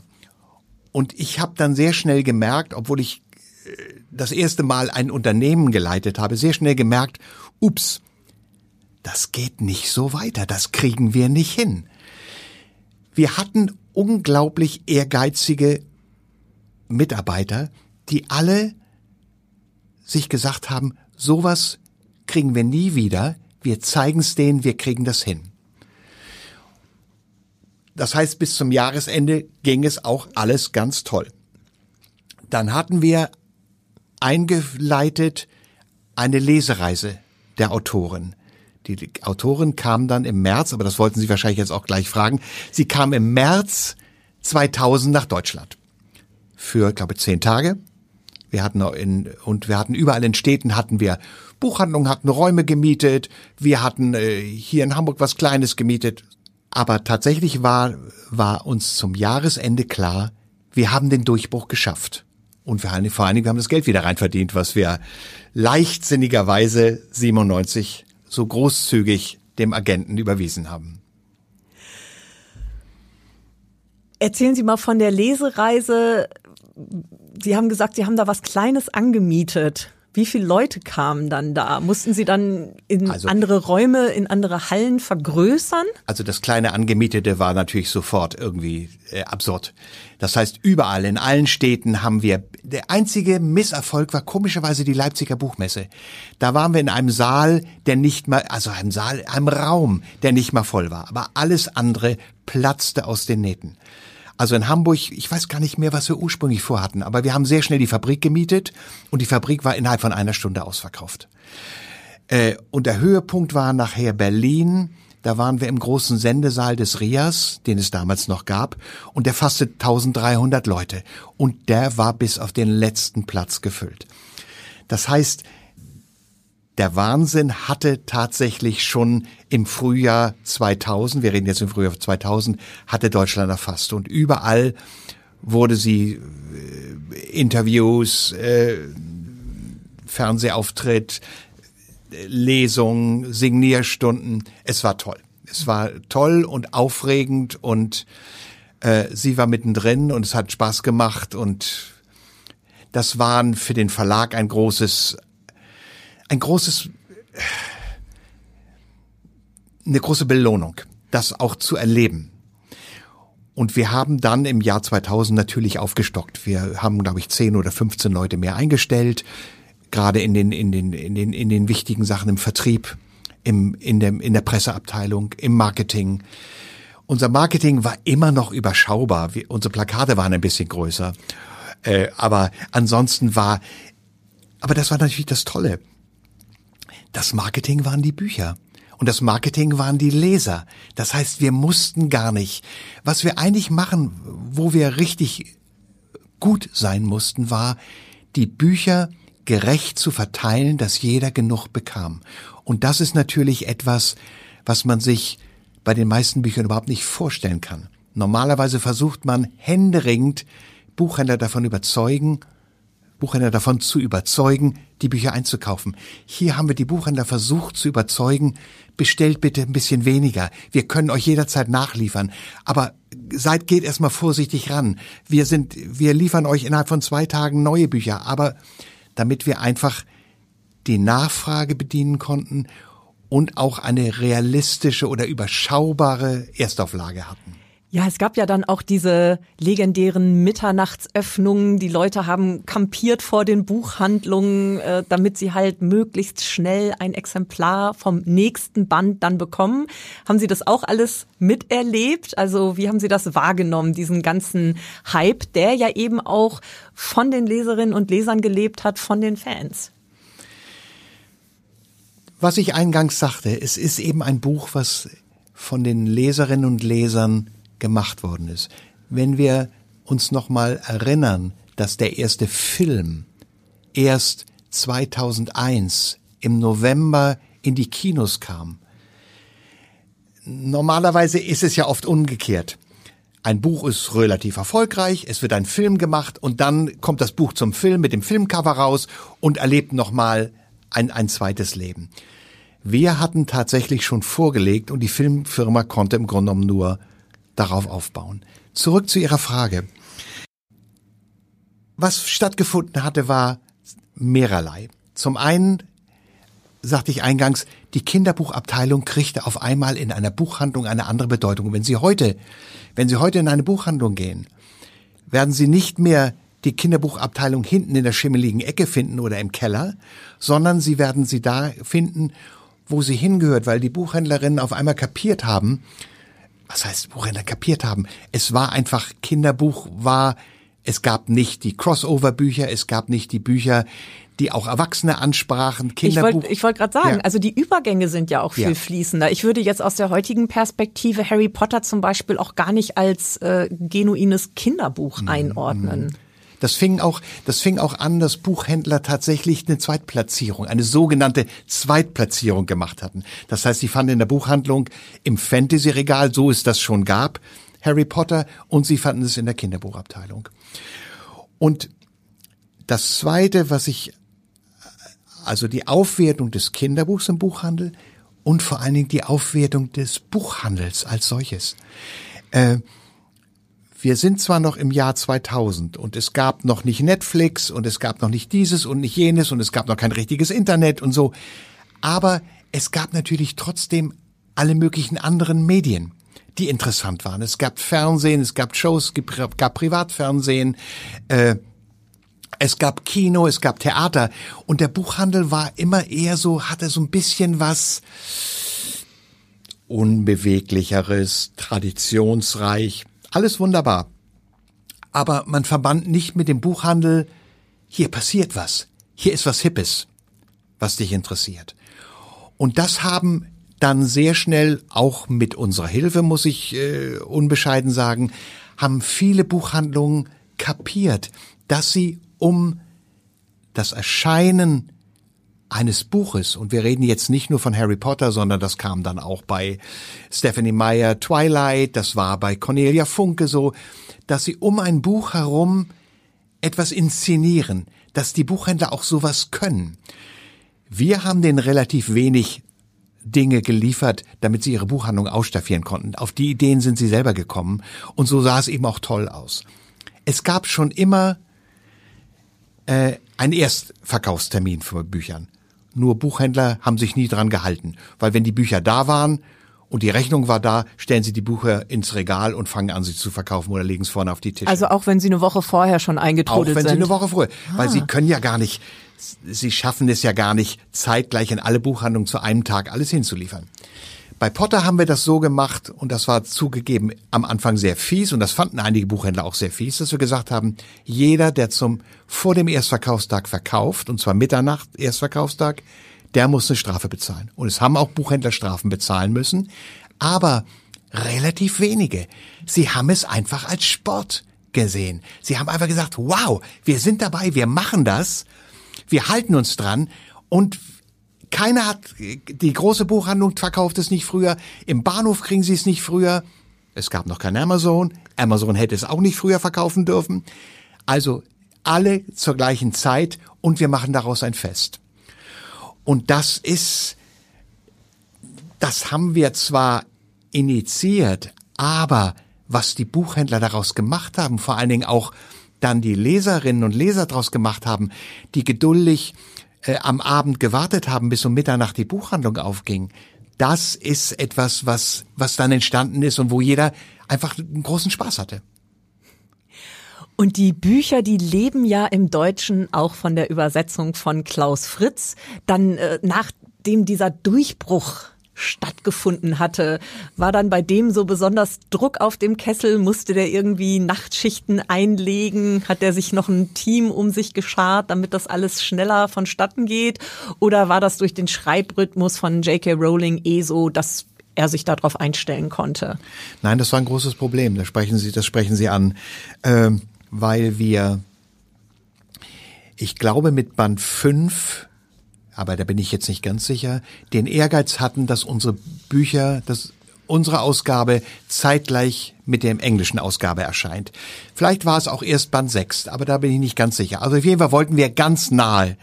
Und ich habe dann sehr schnell gemerkt, obwohl ich äh, das erste Mal ein Unternehmen geleitet habe, sehr schnell gemerkt, ups, das geht nicht so weiter, das kriegen wir nicht hin. Wir hatten unglaublich ehrgeizige Mitarbeiter, die alle sich gesagt haben, sowas kriegen wir nie wieder, wir zeigen es denen, wir kriegen das hin. Das heißt, bis zum Jahresende ging es auch alles ganz toll. Dann hatten wir eingeleitet eine Lesereise der Autorin. Die Autorin kam dann im März, aber das wollten Sie wahrscheinlich jetzt auch gleich fragen. Sie kam im März 2000 nach Deutschland für, glaube zehn Tage. Wir hatten in, und wir hatten überall in Städten hatten wir Buchhandlungen, hatten Räume gemietet. Wir hatten äh, hier in Hamburg was Kleines gemietet. Aber tatsächlich war, war uns zum Jahresende klar, wir haben den Durchbruch geschafft. Und vor allen Dingen, wir haben das Geld wieder reinverdient, was wir leichtsinnigerweise 97 so großzügig dem Agenten überwiesen haben. Erzählen Sie mal von der Lesereise Sie haben gesagt, Sie haben da was Kleines angemietet. Wie viele Leute kamen dann da? Mussten Sie dann in also, andere Räume, in andere Hallen vergrößern? Also das kleine Angemietete war natürlich sofort irgendwie äh, absurd. Das heißt, überall, in allen Städten haben wir, der einzige Misserfolg war komischerweise die Leipziger Buchmesse. Da waren wir in einem Saal, der nicht mal, also einem Saal, einem Raum, der nicht mal voll war. Aber alles andere platzte aus den Nähten. Also in Hamburg, ich weiß gar nicht mehr, was wir ursprünglich vorhatten, aber wir haben sehr schnell die Fabrik gemietet und die Fabrik war innerhalb von einer Stunde ausverkauft. Äh, und der Höhepunkt war nachher Berlin. Da waren wir im großen Sendesaal des RIAS, den es damals noch gab, und der fasste 1300 Leute. Und der war bis auf den letzten Platz gefüllt. Das heißt, der Wahnsinn hatte tatsächlich schon im Frühjahr 2000, wir reden jetzt im Frühjahr 2000, hatte Deutschland erfasst und überall wurde sie äh, Interviews, äh, Fernsehauftritt, Lesungen, Signierstunden. Es war toll. Es war toll und aufregend und äh, sie war mittendrin und es hat Spaß gemacht und das waren für den Verlag ein großes, ein großes, eine große Belohnung, das auch zu erleben. Und wir haben dann im Jahr 2000 natürlich aufgestockt. Wir haben, glaube ich, 10 oder 15 Leute mehr eingestellt, gerade in den, in den, in den, in den wichtigen Sachen im Vertrieb, im, in, dem, in der Presseabteilung, im Marketing. Unser Marketing war immer noch überschaubar. Wir, unsere Plakate waren ein bisschen größer. Äh, aber ansonsten war, aber das war natürlich das Tolle. Das Marketing waren die Bücher. Und das Marketing waren die Leser. Das heißt, wir mussten gar nicht. Was wir eigentlich machen, wo wir richtig gut sein mussten, war, die Bücher gerecht zu verteilen, dass jeder genug bekam. Und das ist natürlich etwas, was man sich bei den meisten Büchern überhaupt nicht vorstellen kann. Normalerweise versucht man händeringend Buchhändler davon überzeugen, Buchhändler davon zu überzeugen, die Bücher einzukaufen. Hier haben wir die Buchhändler versucht zu überzeugen, bestellt bitte ein bisschen weniger. Wir können euch jederzeit nachliefern. Aber seid, geht erstmal vorsichtig ran. Wir sind, wir liefern euch innerhalb von zwei Tagen neue Bücher. Aber damit wir einfach die Nachfrage bedienen konnten und auch eine realistische oder überschaubare Erstauflage hatten. Ja, es gab ja dann auch diese legendären Mitternachtsöffnungen. Die Leute haben kampiert vor den Buchhandlungen, äh, damit sie halt möglichst schnell ein Exemplar vom nächsten Band dann bekommen. Haben Sie das auch alles miterlebt? Also wie haben Sie das wahrgenommen, diesen ganzen Hype, der ja eben auch von den Leserinnen und Lesern gelebt hat, von den Fans? Was ich eingangs sagte, es ist eben ein Buch, was von den Leserinnen und Lesern gemacht worden ist. Wenn wir uns nochmal erinnern, dass der erste Film erst 2001 im November in die Kinos kam. Normalerweise ist es ja oft umgekehrt. Ein Buch ist relativ erfolgreich, es wird ein Film gemacht und dann kommt das Buch zum Film mit dem Filmcover raus und erlebt nochmal ein, ein zweites Leben. Wir hatten tatsächlich schon vorgelegt und die Filmfirma konnte im Grunde genommen nur darauf aufbauen. Zurück zu Ihrer Frage. Was stattgefunden hatte, war mehrerlei. Zum einen sagte ich eingangs, die Kinderbuchabteilung kriegte auf einmal in einer Buchhandlung eine andere Bedeutung. Wenn Sie heute, wenn Sie heute in eine Buchhandlung gehen, werden Sie nicht mehr die Kinderbuchabteilung hinten in der schimmeligen Ecke finden oder im Keller, sondern Sie werden sie da finden, wo sie hingehört, weil die Buchhändlerinnen auf einmal kapiert haben, was heißt Buchhändler kapiert haben? Es war einfach Kinderbuch war, es gab nicht die Crossover-Bücher, es gab nicht die Bücher, die auch Erwachsene ansprachen, Kinderbuch. Ich wollte wollt gerade sagen, ja. also die Übergänge sind ja auch viel ja. fließender. Ich würde jetzt aus der heutigen Perspektive Harry Potter zum Beispiel auch gar nicht als äh, genuines Kinderbuch mhm. einordnen. Das fing auch, das fing auch an, dass Buchhändler tatsächlich eine Zweitplatzierung, eine sogenannte Zweitplatzierung gemacht hatten. Das heißt, sie fanden in der Buchhandlung im Fantasy-Regal, so es das schon gab, Harry Potter und sie fanden es in der Kinderbuchabteilung. Und das zweite, was ich, also die Aufwertung des Kinderbuchs im Buchhandel und vor allen Dingen die Aufwertung des Buchhandels als solches. Äh, wir sind zwar noch im Jahr 2000 und es gab noch nicht Netflix und es gab noch nicht dieses und nicht jenes und es gab noch kein richtiges Internet und so, aber es gab natürlich trotzdem alle möglichen anderen Medien, die interessant waren. Es gab Fernsehen, es gab Shows, es gab Privatfernsehen, äh, es gab Kino, es gab Theater und der Buchhandel war immer eher so, hatte so ein bisschen was unbeweglicheres, traditionsreich. Alles wunderbar. Aber man verband nicht mit dem Buchhandel, hier passiert was, hier ist was Hippes, was dich interessiert. Und das haben dann sehr schnell, auch mit unserer Hilfe, muss ich äh, unbescheiden sagen, haben viele Buchhandlungen kapiert, dass sie um das Erscheinen eines Buches, und wir reden jetzt nicht nur von Harry Potter, sondern das kam dann auch bei Stephanie Meyer Twilight, das war bei Cornelia Funke so, dass sie um ein Buch herum etwas inszenieren, dass die Buchhändler auch sowas können. Wir haben denen relativ wenig Dinge geliefert, damit sie ihre Buchhandlung ausstaffieren konnten. Auf die Ideen sind sie selber gekommen und so sah es eben auch toll aus. Es gab schon immer äh, einen Erstverkaufstermin für Büchern. Nur Buchhändler haben sich nie dran gehalten, weil wenn die Bücher da waren und die Rechnung war da, stellen sie die Bücher ins Regal und fangen an, sie zu verkaufen oder legen es vorne auf die Tische. Also auch wenn sie eine Woche vorher schon eingetrudelt auch wenn sind. sie eine Woche früher, weil sie können ja gar nicht, sie schaffen es ja gar nicht, zeitgleich in alle Buchhandlungen zu einem Tag alles hinzuliefern. Bei Potter haben wir das so gemacht und das war zugegeben am Anfang sehr fies und das fanden einige Buchhändler auch sehr fies, dass wir gesagt haben, jeder, der zum vor dem Erstverkaufstag verkauft und zwar Mitternacht Erstverkaufstag, der muss eine Strafe bezahlen. Und es haben auch Buchhändler Strafen bezahlen müssen, aber relativ wenige. Sie haben es einfach als Sport gesehen. Sie haben einfach gesagt, wow, wir sind dabei, wir machen das, wir halten uns dran und keiner hat, die große Buchhandlung verkauft es nicht früher, im Bahnhof kriegen sie es nicht früher, es gab noch kein Amazon, Amazon hätte es auch nicht früher verkaufen dürfen. Also alle zur gleichen Zeit und wir machen daraus ein Fest. Und das ist, das haben wir zwar initiiert, aber was die Buchhändler daraus gemacht haben, vor allen Dingen auch dann die Leserinnen und Leser daraus gemacht haben, die geduldig äh, am Abend gewartet haben, bis um Mitternacht die Buchhandlung aufging, das ist etwas, was, was dann entstanden ist und wo jeder einfach einen großen Spaß hatte. Und die Bücher, die leben ja im Deutschen auch von der Übersetzung von Klaus Fritz. Dann äh, nachdem dieser Durchbruch stattgefunden hatte, war dann bei dem so besonders Druck auf dem Kessel, musste der irgendwie Nachtschichten einlegen, hat er sich noch ein Team um sich geschart, damit das alles schneller vonstatten geht oder war das durch den Schreibrhythmus von J.K. Rowling eh so, dass er sich darauf einstellen konnte? Nein, das war ein großes Problem. Das sprechen Sie, das sprechen Sie an, ähm, weil wir, ich glaube, mit Band 5 aber da bin ich jetzt nicht ganz sicher, den Ehrgeiz hatten, dass unsere Bücher, dass unsere Ausgabe zeitgleich mit der englischen Ausgabe erscheint. Vielleicht war es auch erst Band 6, aber da bin ich nicht ganz sicher. Also auf jeden Fall wollten wir ganz nahe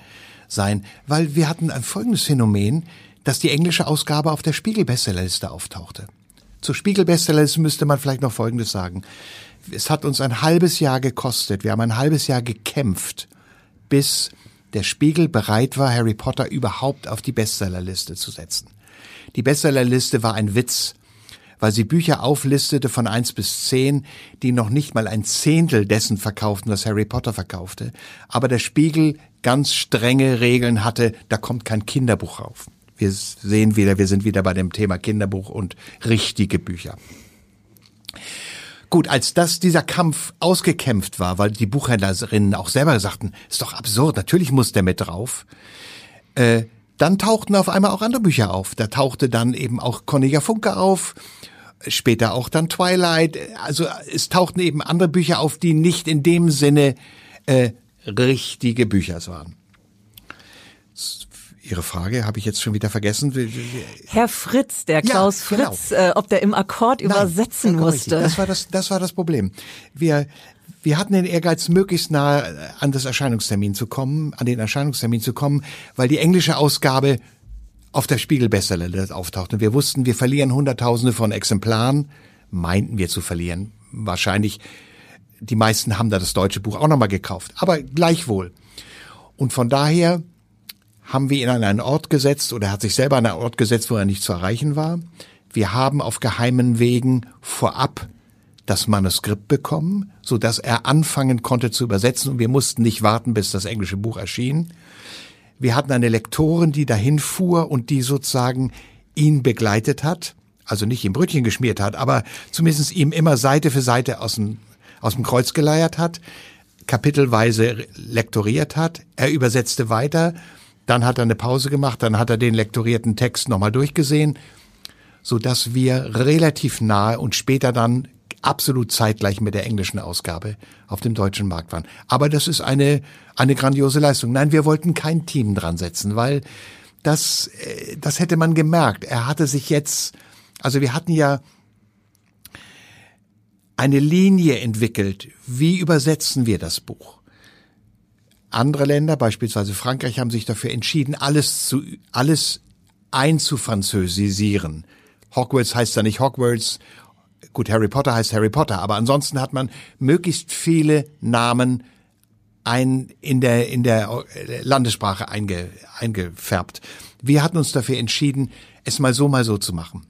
sein, weil wir hatten ein folgendes Phänomen, dass die englische Ausgabe auf der Spiegel-Bestsellerliste auftauchte. Zur Spiegel-Bestsellerliste müsste man vielleicht noch Folgendes sagen. Es hat uns ein halbes Jahr gekostet. Wir haben ein halbes Jahr gekämpft, bis der Spiegel bereit war, Harry Potter überhaupt auf die Bestsellerliste zu setzen. Die Bestsellerliste war ein Witz, weil sie Bücher auflistete von eins bis zehn, die noch nicht mal ein Zehntel dessen verkauften, was Harry Potter verkaufte. Aber der Spiegel ganz strenge Regeln hatte, da kommt kein Kinderbuch rauf. Wir sehen wieder, wir sind wieder bei dem Thema Kinderbuch und richtige Bücher. Gut, als das dieser Kampf ausgekämpft war, weil die Buchhändlerinnen auch selber sagten, ist doch absurd, natürlich muss der mit drauf. Äh, dann tauchten auf einmal auch andere Bücher auf. Da tauchte dann eben auch Cornelia Funke auf, später auch dann Twilight. Also es tauchten eben andere Bücher auf, die nicht in dem Sinne äh, richtige Bücher waren. Ihre Frage habe ich jetzt schon wieder vergessen. Herr Fritz, der Klaus ja, genau. Fritz, äh, ob der im Akkord Nein, übersetzen musste. Das war das, das war das Problem. Wir, wir hatten den Ehrgeiz, möglichst nahe an das Erscheinungstermin zu kommen, an den Erscheinungstermin zu kommen, weil die englische Ausgabe auf der Spiegel-Bestseller auftaucht. Und wir wussten, wir verlieren Hunderttausende von Exemplaren, meinten wir zu verlieren. Wahrscheinlich, die meisten haben da das deutsche Buch auch nochmal gekauft. Aber gleichwohl. Und von daher haben wir ihn an einen Ort gesetzt oder er hat sich selber an einen Ort gesetzt, wo er nicht zu erreichen war. Wir haben auf geheimen Wegen vorab das Manuskript bekommen, so dass er anfangen konnte zu übersetzen und wir mussten nicht warten, bis das englische Buch erschien. Wir hatten eine Lektorin, die dahin fuhr und die sozusagen ihn begleitet hat, also nicht ihm Brötchen geschmiert hat, aber zumindest ihm immer Seite für Seite aus dem, aus dem Kreuz geleiert hat, kapitelweise lektoriert hat. Er übersetzte weiter dann hat er eine Pause gemacht, dann hat er den lektorierten Text nochmal durchgesehen, so dass wir relativ nahe und später dann absolut zeitgleich mit der englischen Ausgabe auf dem deutschen Markt waren. Aber das ist eine, eine grandiose Leistung. Nein, wir wollten kein Team dran setzen, weil das, äh, das hätte man gemerkt. Er hatte sich jetzt, also wir hatten ja eine Linie entwickelt. Wie übersetzen wir das Buch? Andere Länder, beispielsweise Frankreich, haben sich dafür entschieden, alles zu, alles einzufranzösisieren. Hogwarts heißt da nicht Hogwarts. Gut, Harry Potter heißt Harry Potter, aber ansonsten hat man möglichst viele Namen ein in der in der Landessprache einge, eingefärbt. Wir hatten uns dafür entschieden, es mal so mal so zu machen.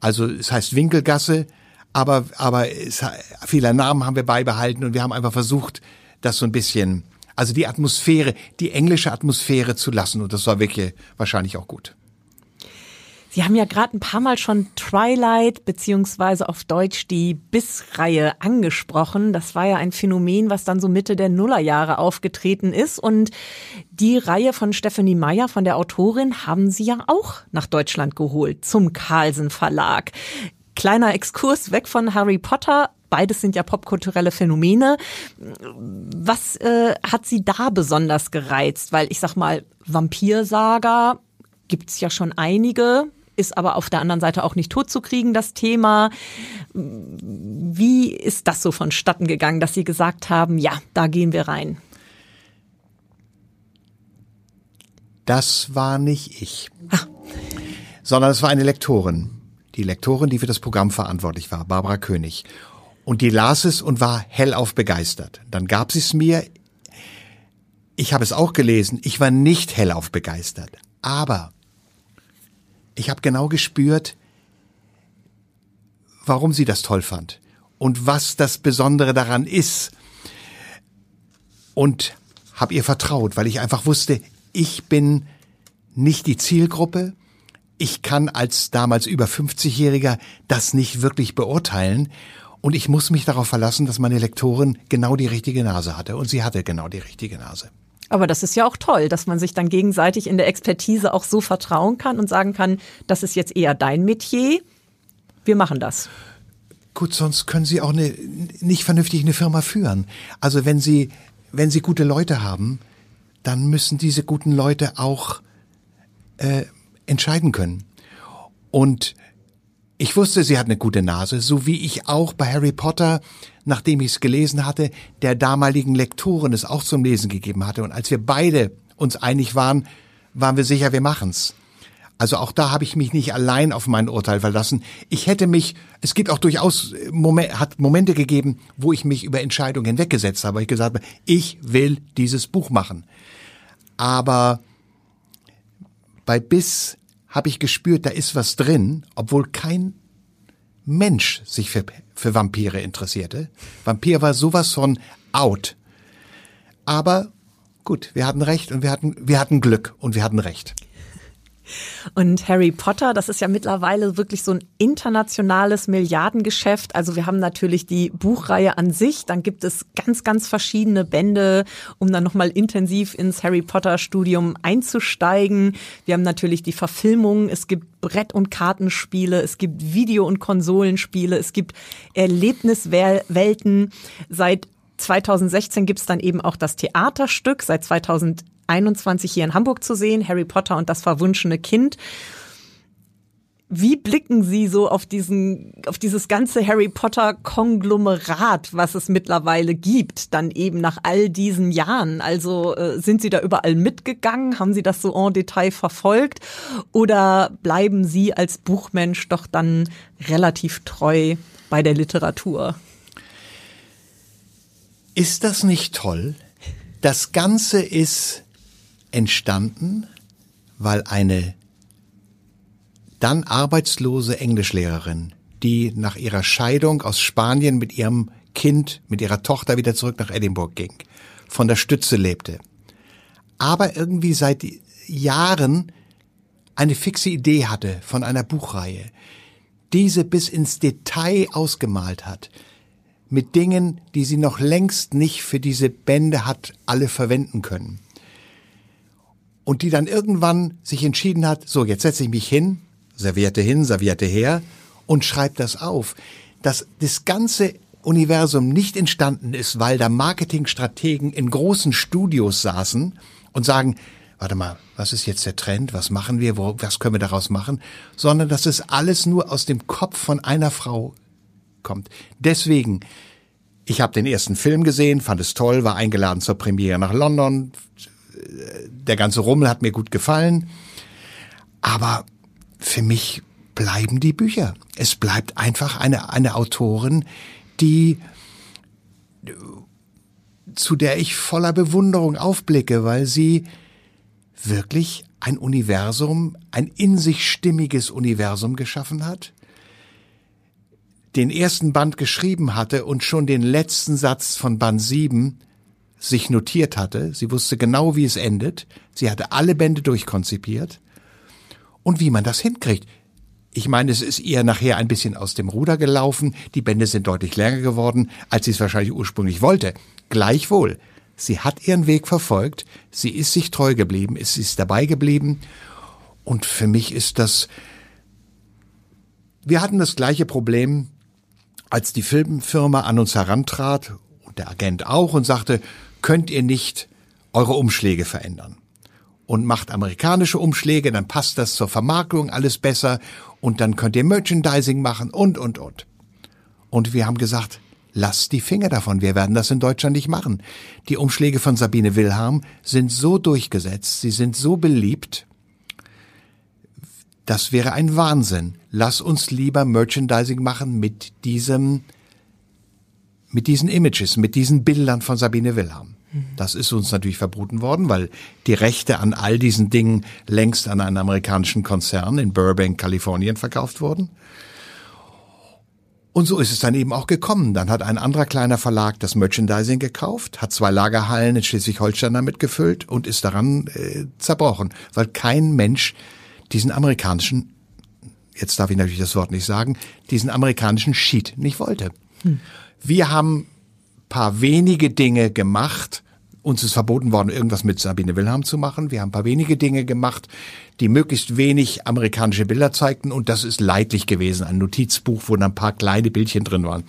Also es heißt Winkelgasse, aber aber es, viele Namen haben wir beibehalten und wir haben einfach versucht, das so ein bisschen, also die Atmosphäre, die englische Atmosphäre zu lassen und das war wirklich wahrscheinlich auch gut. Sie haben ja gerade ein paar Mal schon Twilight beziehungsweise auf Deutsch die Biss-Reihe angesprochen. Das war ja ein Phänomen, was dann so Mitte der Nullerjahre aufgetreten ist. Und die Reihe von Stephanie Meyer, von der Autorin, haben Sie ja auch nach Deutschland geholt zum Carlsen Verlag. Kleiner Exkurs weg von Harry Potter. Beides sind ja popkulturelle Phänomene. Was äh, hat Sie da besonders gereizt? Weil ich sag mal, Vampirsaga gibt's ja schon einige ist aber auf der anderen Seite auch nicht totzukriegen, das Thema. Wie ist das so vonstatten gegangen, dass Sie gesagt haben, ja, da gehen wir rein? Das war nicht ich, Ach. sondern es war eine Lektorin. Die Lektorin, die für das Programm verantwortlich war, Barbara König. Und die las es und war hellauf begeistert. Dann gab sie es mir. Ich habe es auch gelesen. Ich war nicht hellauf begeistert. Aber ich habe genau gespürt, warum sie das toll fand und was das Besondere daran ist. Und habe ihr vertraut, weil ich einfach wusste, ich bin nicht die Zielgruppe. Ich kann als damals über 50-Jähriger das nicht wirklich beurteilen. Und ich muss mich darauf verlassen, dass meine Lektorin genau die richtige Nase hatte. Und sie hatte genau die richtige Nase. Aber das ist ja auch toll, dass man sich dann gegenseitig in der Expertise auch so vertrauen kann und sagen kann, das ist jetzt eher dein Metier. Wir machen das. Gut, sonst können Sie auch eine, nicht vernünftig eine Firma führen. Also wenn Sie, wenn Sie gute Leute haben, dann müssen diese guten Leute auch äh, entscheiden können. Und ich wusste, sie hat eine gute Nase, so wie ich auch bei Harry Potter, nachdem ich es gelesen hatte, der damaligen Lektorin es auch zum Lesen gegeben hatte. Und als wir beide uns einig waren, waren wir sicher, wir machen's. Also auch da habe ich mich nicht allein auf mein Urteil verlassen. Ich hätte mich, es gibt auch durchaus Momente, hat Momente gegeben, wo ich mich über Entscheidungen hinweggesetzt habe. Ich gesagt habe, ich will dieses Buch machen. Aber bei Biss habe ich gespürt, da ist was drin, obwohl kein Mensch sich für, für Vampire interessierte. Vampir war sowas von out. Aber gut, wir hatten recht und wir hatten, wir hatten Glück und wir hatten recht. Und Harry Potter, das ist ja mittlerweile wirklich so ein internationales Milliardengeschäft. Also wir haben natürlich die Buchreihe an sich, dann gibt es ganz, ganz verschiedene Bände, um dann nochmal intensiv ins Harry Potter Studium einzusteigen. Wir haben natürlich die Verfilmung, es gibt Brett- und Kartenspiele, es gibt Video- und Konsolenspiele, es gibt Erlebniswelten. Seit 2016 gibt es dann eben auch das Theaterstück, seit 2000 21 hier in Hamburg zu sehen, Harry Potter und das verwunschene Kind. Wie blicken Sie so auf diesen, auf dieses ganze Harry Potter Konglomerat, was es mittlerweile gibt, dann eben nach all diesen Jahren? Also äh, sind Sie da überall mitgegangen? Haben Sie das so en Detail verfolgt? Oder bleiben Sie als Buchmensch doch dann relativ treu bei der Literatur? Ist das nicht toll? Das Ganze ist entstanden, weil eine dann arbeitslose Englischlehrerin, die nach ihrer Scheidung aus Spanien mit ihrem Kind, mit ihrer Tochter wieder zurück nach Edinburgh ging, von der Stütze lebte, aber irgendwie seit Jahren eine fixe Idee hatte von einer Buchreihe, diese bis ins Detail ausgemalt hat, mit Dingen, die sie noch längst nicht für diese Bände hat alle verwenden können und die dann irgendwann sich entschieden hat, so jetzt setze ich mich hin, Serviette hin, Serviette her und schreibe das auf. Dass das ganze Universum nicht entstanden ist, weil da Marketingstrategen in großen Studios saßen und sagen, warte mal, was ist jetzt der Trend, was machen wir, wo, was können wir daraus machen, sondern dass es alles nur aus dem Kopf von einer Frau kommt. Deswegen, ich habe den ersten Film gesehen, fand es toll, war eingeladen zur Premiere nach London, der ganze Rummel hat mir gut gefallen. Aber für mich bleiben die Bücher. Es bleibt einfach eine, eine Autorin, die, zu der ich voller Bewunderung aufblicke, weil sie wirklich ein Universum, ein in sich stimmiges Universum geschaffen hat, den ersten Band geschrieben hatte und schon den letzten Satz von Band 7 sich notiert hatte. Sie wusste genau, wie es endet. Sie hatte alle Bände durchkonzipiert. Und wie man das hinkriegt. Ich meine, es ist ihr nachher ein bisschen aus dem Ruder gelaufen. Die Bände sind deutlich länger geworden, als sie es wahrscheinlich ursprünglich wollte. Gleichwohl, sie hat ihren Weg verfolgt. Sie ist sich treu geblieben. Sie ist dabei geblieben. Und für mich ist das, wir hatten das gleiche Problem, als die Filmfirma an uns herantrat und der Agent auch und sagte, könnt ihr nicht eure Umschläge verändern? Und macht amerikanische Umschläge, dann passt das zur Vermarktung alles besser und dann könnt ihr Merchandising machen und, und, und. Und wir haben gesagt, lasst die Finger davon, wir werden das in Deutschland nicht machen. Die Umschläge von Sabine Wilhelm sind so durchgesetzt, sie sind so beliebt, das wäre ein Wahnsinn. Lass uns lieber Merchandising machen mit diesem, mit diesen Images, mit diesen Bildern von Sabine Wilhelm. Das ist uns natürlich verboten worden, weil die Rechte an all diesen Dingen längst an einen amerikanischen Konzern in Burbank, Kalifornien verkauft wurden. Und so ist es dann eben auch gekommen. Dann hat ein anderer kleiner Verlag das Merchandising gekauft, hat zwei Lagerhallen in Schleswig-Holstein damit gefüllt und ist daran äh, zerbrochen, weil kein Mensch diesen amerikanischen, jetzt darf ich natürlich das Wort nicht sagen, diesen amerikanischen Sheet nicht wollte. Hm. Wir haben paar wenige Dinge gemacht. Uns ist verboten worden, irgendwas mit Sabine Wilhelm zu machen. Wir haben ein paar wenige Dinge gemacht, die möglichst wenig amerikanische Bilder zeigten. Und das ist leidlich gewesen. Ein Notizbuch, wo dann ein paar kleine Bildchen drin waren.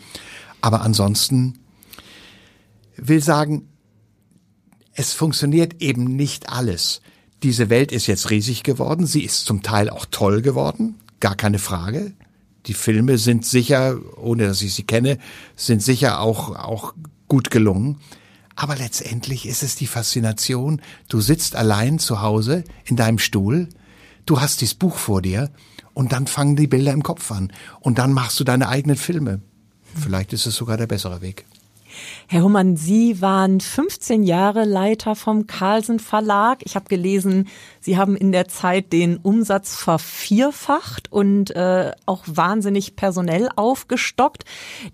Aber ansonsten will sagen, es funktioniert eben nicht alles. Diese Welt ist jetzt riesig geworden. Sie ist zum Teil auch toll geworden. Gar keine Frage. Die Filme sind sicher, ohne dass ich sie kenne, sind sicher auch, auch gut gelungen. Aber letztendlich ist es die Faszination. Du sitzt allein zu Hause in deinem Stuhl. Du hast dieses Buch vor dir und dann fangen die Bilder im Kopf an. Und dann machst du deine eigenen Filme. Vielleicht ist es sogar der bessere Weg. Herr Humann, Sie waren 15 Jahre Leiter vom Carlsen Verlag. Ich habe gelesen, Sie haben in der Zeit den Umsatz vervierfacht und äh, auch wahnsinnig personell aufgestockt.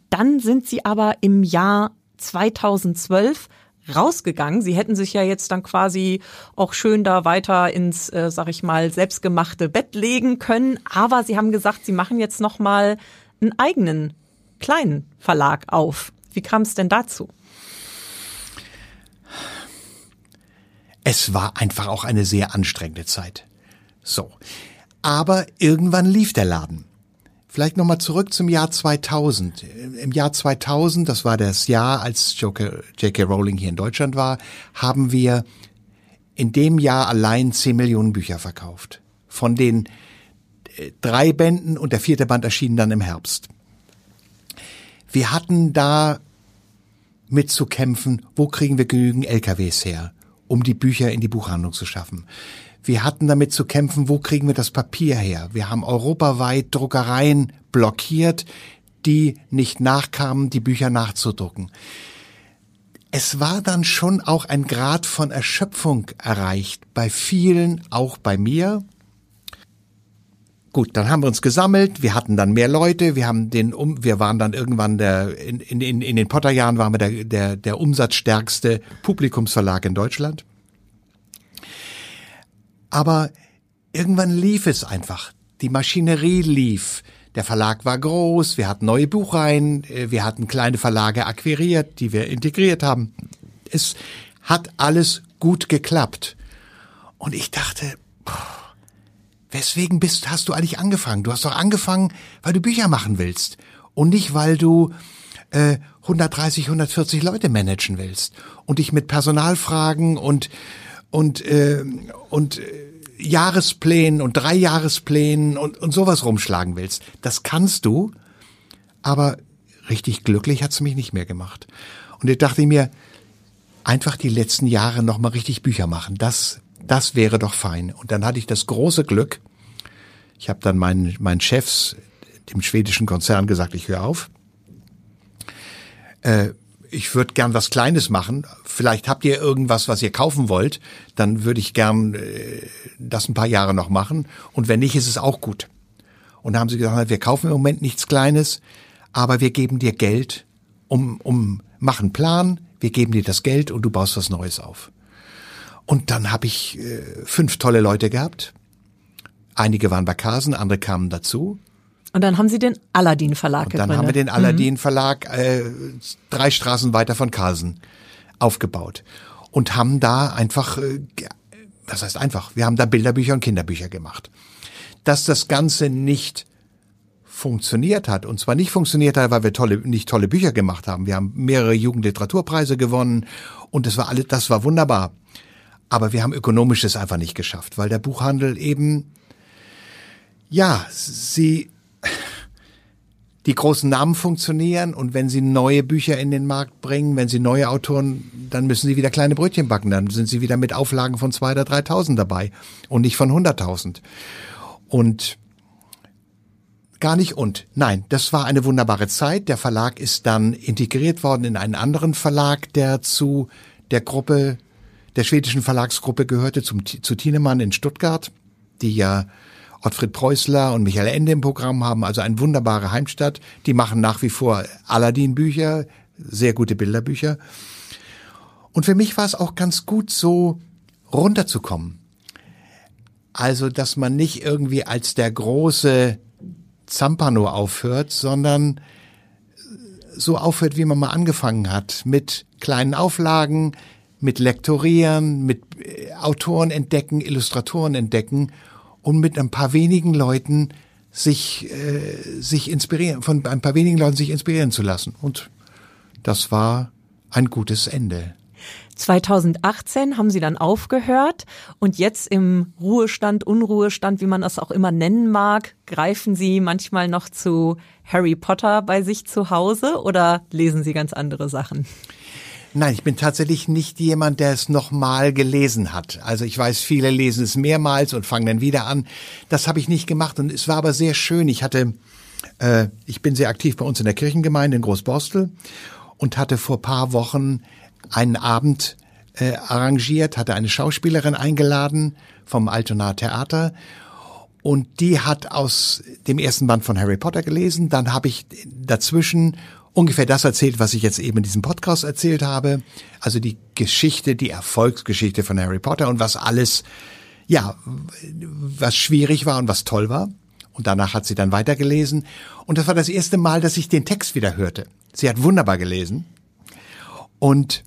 Dann sind Sie aber im Jahr 2012 rausgegangen. Sie hätten sich ja jetzt dann quasi auch schön da weiter ins, äh, sag ich mal, selbstgemachte Bett legen können. Aber Sie haben gesagt, Sie machen jetzt noch mal einen eigenen kleinen Verlag auf. Wie kam es denn dazu? Es war einfach auch eine sehr anstrengende Zeit. So. Aber irgendwann lief der Laden. Vielleicht nochmal zurück zum Jahr 2000. Im Jahr 2000, das war das Jahr, als J.K. Rowling hier in Deutschland war, haben wir in dem Jahr allein 10 Millionen Bücher verkauft. Von den äh, drei Bänden und der vierte Band erschien dann im Herbst. Wir hatten da mitzukämpfen, wo kriegen wir genügend LKWs her, um die Bücher in die Buchhandlung zu schaffen. Wir hatten damit zu kämpfen, wo kriegen wir das Papier her. Wir haben europaweit Druckereien blockiert, die nicht nachkamen, die Bücher nachzudrucken. Es war dann schon auch ein Grad von Erschöpfung erreicht, bei vielen, auch bei mir. Gut, dann haben wir uns gesammelt, wir hatten dann mehr Leute, wir haben den um, wir waren dann irgendwann der in, in, in den Potterjahren waren wir der, der, der umsatzstärkste Publikumsverlag in Deutschland. Aber irgendwann lief es einfach. Die Maschinerie lief. Der Verlag war groß, wir hatten neue Buchreihen, äh, wir hatten kleine Verlage akquiriert, die wir integriert haben. Es hat alles gut geklappt. Und ich dachte, boah, Weswegen bist, hast du eigentlich angefangen? Du hast doch angefangen, weil du Bücher machen willst und nicht, weil du äh, 130, 140 Leute managen willst und dich mit Personalfragen und und äh, und äh, Jahresplänen und Dreijahresplänen und, und sowas rumschlagen willst. Das kannst du, aber richtig glücklich hat's mich nicht mehr gemacht. Und ich dachte mir, einfach die letzten Jahre nochmal richtig Bücher machen. Das das wäre doch fein. Und dann hatte ich das große Glück, ich habe dann meinen, meinen Chefs, dem schwedischen Konzern, gesagt, ich höre auf. Äh, ich würde gern was Kleines machen. Vielleicht habt ihr irgendwas, was ihr kaufen wollt. Dann würde ich gern äh, das ein paar Jahre noch machen. Und wenn nicht, ist es auch gut. Und da haben sie gesagt, wir kaufen im Moment nichts Kleines, aber wir geben dir Geld, um, um machen Plan, wir geben dir das Geld und du baust was Neues auf. Und dann habe ich äh, fünf tolle Leute gehabt. Einige waren bei Carsen, andere kamen dazu. Und dann haben Sie den Aladdin Verlag gegründet. Dann haben wir den Aladdin Verlag äh, drei Straßen weiter von Carsen aufgebaut und haben da einfach, äh, was heißt einfach, wir haben da Bilderbücher und Kinderbücher gemacht. Dass das Ganze nicht funktioniert hat. Und zwar nicht funktioniert hat, weil wir tolle, nicht tolle Bücher gemacht haben. Wir haben mehrere Jugendliteraturpreise gewonnen und das war alles, das war wunderbar. Aber wir haben ökonomisches einfach nicht geschafft, weil der Buchhandel eben, ja, sie, die großen Namen funktionieren und wenn sie neue Bücher in den Markt bringen, wenn sie neue Autoren, dann müssen sie wieder kleine Brötchen backen, dann sind sie wieder mit Auflagen von zwei oder dreitausend dabei und nicht von hunderttausend. Und Gar nicht und. Nein, das war eine wunderbare Zeit. Der Verlag ist dann integriert worden in einen anderen Verlag, der zu der Gruppe, der schwedischen Verlagsgruppe gehörte, zum, zu Thienemann in Stuttgart, die ja Ottfried Preußler und Michael Ende im Programm haben, also eine wunderbare Heimstatt. Die machen nach wie vor Aladdin-Bücher, sehr gute Bilderbücher. Und für mich war es auch ganz gut, so runterzukommen. Also, dass man nicht irgendwie als der große Zampano aufhört, sondern so aufhört, wie man mal angefangen hat, mit kleinen Auflagen, mit Lektorieren, mit äh, Autoren entdecken, Illustratoren entdecken und mit ein paar wenigen Leuten sich äh, sich inspirieren, von ein paar wenigen Leuten sich inspirieren zu lassen. Und das war ein gutes Ende. 2018 haben sie dann aufgehört und jetzt im Ruhestand, Unruhestand, wie man das auch immer nennen mag, greifen sie manchmal noch zu Harry Potter bei sich zu Hause oder lesen sie ganz andere Sachen? Nein, ich bin tatsächlich nicht jemand, der es nochmal gelesen hat. Also ich weiß, viele lesen es mehrmals und fangen dann wieder an. Das habe ich nicht gemacht und es war aber sehr schön. Ich hatte, äh, ich bin sehr aktiv bei uns in der Kirchengemeinde in Großborstel und hatte vor paar Wochen einen Abend äh, arrangiert, hatte eine Schauspielerin eingeladen vom Altona Theater und die hat aus dem ersten Band von Harry Potter gelesen. Dann habe ich dazwischen ungefähr das erzählt, was ich jetzt eben in diesem Podcast erzählt habe. Also die Geschichte, die Erfolgsgeschichte von Harry Potter und was alles, ja, was schwierig war und was toll war. Und danach hat sie dann weitergelesen. Und das war das erste Mal, dass ich den Text wieder hörte. Sie hat wunderbar gelesen. Und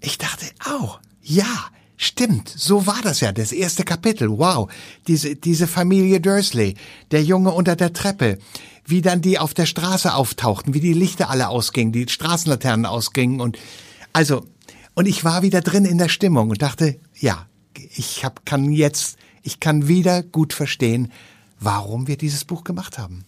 ich dachte, au, ja, stimmt, so war das ja, das erste Kapitel, wow, diese, diese Familie Dursley, der Junge unter der Treppe, wie dann die auf der Straße auftauchten, wie die Lichter alle ausgingen, die Straßenlaternen ausgingen und, also, und ich war wieder drin in der Stimmung und dachte, ja, ich hab, kann jetzt, ich kann wieder gut verstehen, warum wir dieses Buch gemacht haben.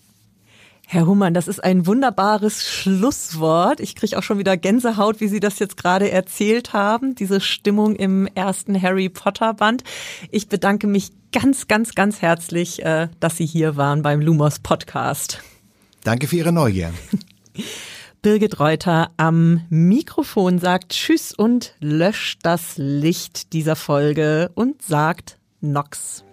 Herr Humann, das ist ein wunderbares Schlusswort. Ich kriege auch schon wieder Gänsehaut, wie Sie das jetzt gerade erzählt haben, diese Stimmung im ersten Harry Potter Band. Ich bedanke mich ganz, ganz, ganz herzlich, äh, dass Sie hier waren beim Lumos Podcast. Danke für Ihre Neugier. Birgit Reuter am Mikrofon sagt Tschüss und löscht das Licht dieser Folge und sagt Nox.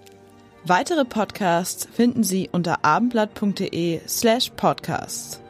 Weitere Podcasts finden Sie unter abendblatt.de slash podcasts.